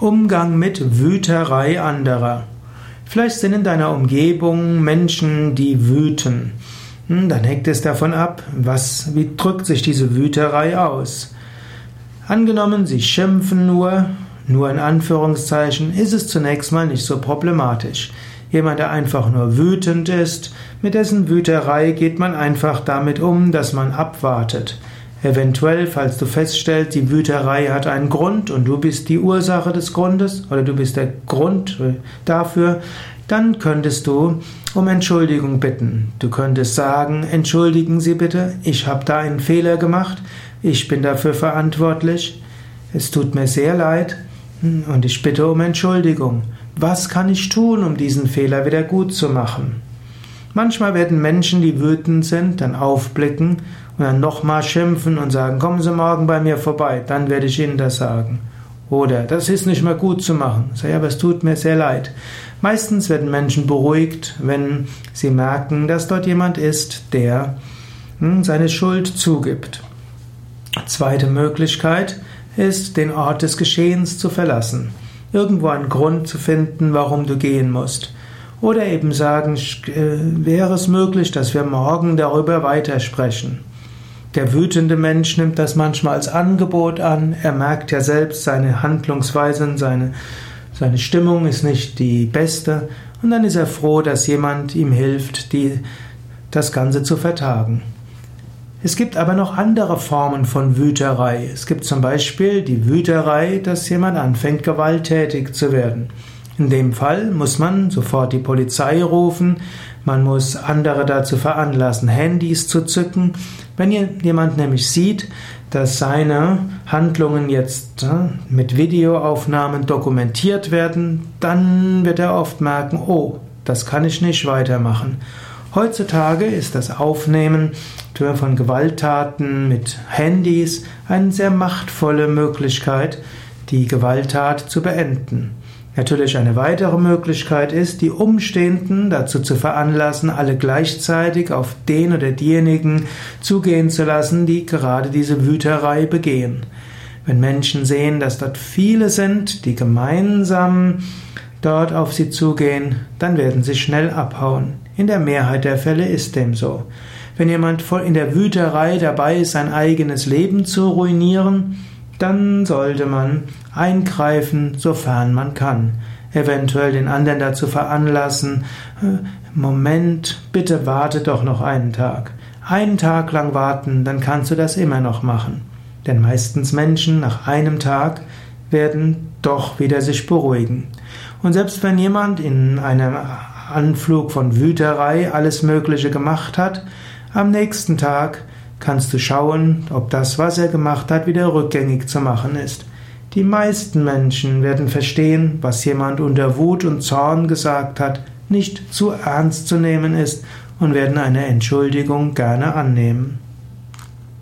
Umgang mit Wüterei anderer. Vielleicht sind in deiner Umgebung Menschen, die wüten. Hm, dann hängt es davon ab, was, wie drückt sich diese Wüterei aus. Angenommen, sie schimpfen nur, nur in Anführungszeichen, ist es zunächst mal nicht so problematisch. Jemand, der einfach nur wütend ist, mit dessen Wüterei geht man einfach damit um, dass man abwartet. Eventuell, falls du feststellst, die Wüterei hat einen Grund und du bist die Ursache des Grundes oder du bist der Grund dafür, dann könntest du um Entschuldigung bitten. Du könntest sagen, entschuldigen Sie bitte, ich habe da einen Fehler gemacht, ich bin dafür verantwortlich, es tut mir sehr leid und ich bitte um Entschuldigung. Was kann ich tun, um diesen Fehler wieder gut zu machen? Manchmal werden Menschen, die wütend sind, dann aufblicken und dann nochmal schimpfen und sagen, kommen Sie morgen bei mir vorbei, dann werde ich Ihnen das sagen. Oder das ist nicht mehr gut zu machen. Sag, ja, aber es tut mir sehr leid. Meistens werden Menschen beruhigt, wenn sie merken, dass dort jemand ist, der hm, seine Schuld zugibt. Zweite Möglichkeit ist, den Ort des Geschehens zu verlassen. Irgendwo einen Grund zu finden, warum du gehen musst. Oder eben sagen, äh, wäre es möglich, dass wir morgen darüber weitersprechen. Der wütende Mensch nimmt das manchmal als Angebot an. Er merkt ja selbst, seine Handlungsweisen, seine, seine Stimmung ist nicht die beste. Und dann ist er froh, dass jemand ihm hilft, die, das Ganze zu vertagen. Es gibt aber noch andere Formen von Wüterei. Es gibt zum Beispiel die Wüterei, dass jemand anfängt, gewalttätig zu werden. In dem Fall muss man sofort die Polizei rufen, man muss andere dazu veranlassen, Handys zu zücken. Wenn jemand nämlich sieht, dass seine Handlungen jetzt äh, mit Videoaufnahmen dokumentiert werden, dann wird er oft merken, oh, das kann ich nicht weitermachen. Heutzutage ist das Aufnehmen von Gewalttaten mit Handys eine sehr machtvolle Möglichkeit, die Gewalttat zu beenden. Natürlich eine weitere Möglichkeit ist, die Umstehenden dazu zu veranlassen, alle gleichzeitig auf den oder diejenigen zugehen zu lassen, die gerade diese Wüterei begehen. Wenn Menschen sehen, dass dort viele sind, die gemeinsam dort auf sie zugehen, dann werden sie schnell abhauen. In der Mehrheit der Fälle ist dem so. Wenn jemand voll in der Wüterei dabei ist, sein eigenes Leben zu ruinieren, dann sollte man eingreifen, sofern man kann. Eventuell den anderen dazu veranlassen, äh, Moment, bitte warte doch noch einen Tag. Einen Tag lang warten, dann kannst du das immer noch machen. Denn meistens Menschen nach einem Tag werden doch wieder sich beruhigen. Und selbst wenn jemand in einem Anflug von Wüterei alles Mögliche gemacht hat, am nächsten Tag kannst du schauen, ob das, was er gemacht hat, wieder rückgängig zu machen ist. Die meisten Menschen werden verstehen, was jemand unter Wut und Zorn gesagt hat, nicht zu ernst zu nehmen ist und werden eine Entschuldigung gerne annehmen.